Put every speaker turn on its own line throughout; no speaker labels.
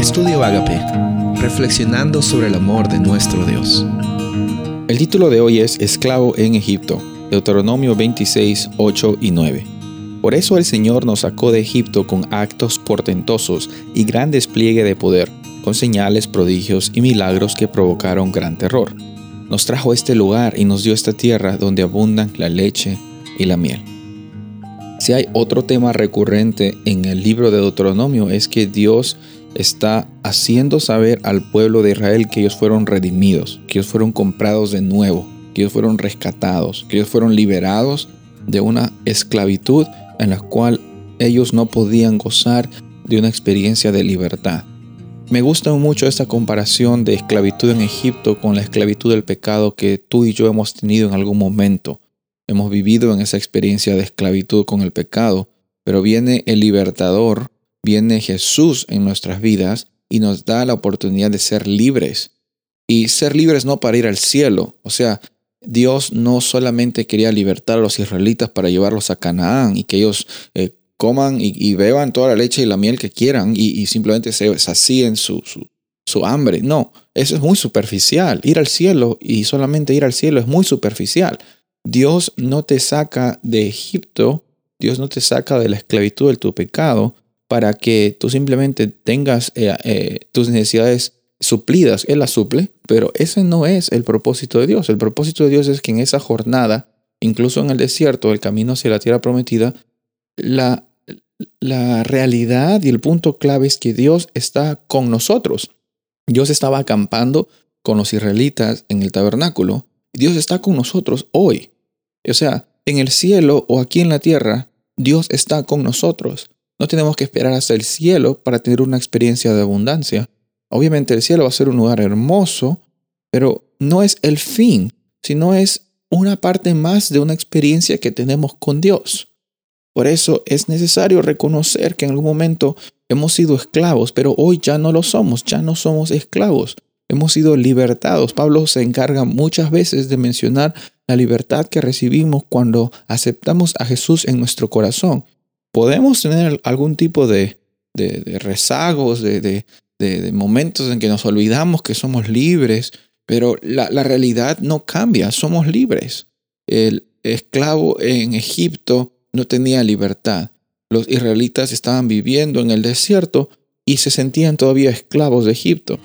Estudio Agape, reflexionando sobre el amor de nuestro Dios.
El título de hoy es Esclavo en Egipto, Deuteronomio 26, 8 y 9. Por eso el Señor nos sacó de Egipto con actos portentosos y gran despliegue de poder, con señales, prodigios y milagros que provocaron gran terror. Nos trajo este lugar y nos dio esta tierra donde abundan la leche y la miel. Si hay otro tema recurrente en el libro de Deuteronomio es que Dios está haciendo saber al pueblo de Israel que ellos fueron redimidos, que ellos fueron comprados de nuevo, que ellos fueron rescatados, que ellos fueron liberados de una esclavitud en la cual ellos no podían gozar de una experiencia de libertad. Me gusta mucho esta comparación de esclavitud en Egipto con la esclavitud del pecado que tú y yo hemos tenido en algún momento hemos vivido en esa experiencia de esclavitud con el pecado, pero viene el libertador, viene Jesús en nuestras vidas y nos da la oportunidad de ser libres. Y ser libres no para ir al cielo, o sea, Dios no solamente quería libertar a los israelitas para llevarlos a Canaán y que ellos eh, coman y, beban toda la leche y la miel que quieran y, simplemente se sacíen su, su, su hambre. No, eso es muy superficial. Ir al cielo y solamente ir al cielo es muy superficial. Dios no te saca de Egipto, Dios no te saca de la esclavitud de tu pecado para que tú simplemente tengas eh, eh, tus necesidades suplidas. Él las suple, pero ese no es el propósito de Dios. El propósito de Dios es que en esa jornada, incluso en el desierto, el camino hacia la tierra prometida, la, la realidad y el punto clave es que Dios está con nosotros. Dios estaba acampando con los israelitas en el tabernáculo Dios está con nosotros hoy. O sea, en el cielo o aquí en la tierra, Dios está con nosotros. No tenemos que esperar hasta el cielo para tener una experiencia de abundancia. Obviamente el cielo va a ser un lugar hermoso, pero no es el fin, sino es una parte más de una experiencia que tenemos con Dios. Por eso es necesario reconocer que en algún momento hemos sido esclavos, pero hoy ya no lo somos, ya no somos esclavos hemos sido libertados. Pablo se encarga muchas veces de mencionar la libertad que recibimos cuando aceptamos a Jesús en nuestro corazón. Podemos tener algún tipo de, rezagos, de, momentos en que nos olvidamos que somos libres, pero la, realidad no cambia, somos libres. El esclavo en Egipto no tenía libertad. Los israelitas estaban viviendo en el desierto y se sentían todavía esclavos de Egipto.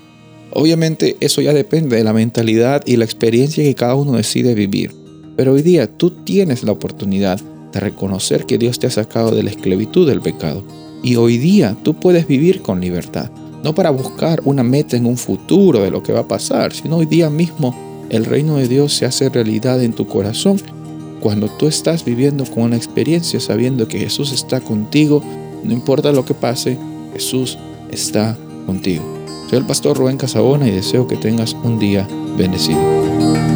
Obviamente eso ya depende de la mentalidad y la experiencia que cada uno decide vivir. Pero hoy día tú tienes la oportunidad reconocer que Dios te ha sacado de la esclavitud del pecado. Y hoy día tú puedes vivir con libertad. No para buscar una meta en un futuro de lo que va a pasar, sino hoy día mismo el reino de Dios se hace realidad en tu corazón cuando tú estás viviendo con una experiencia sabiendo que Jesús está contigo, no importa lo que pase, Jesús está contigo. Soy el pastor Rubén Casabona y deseo que tengas un día bendecido.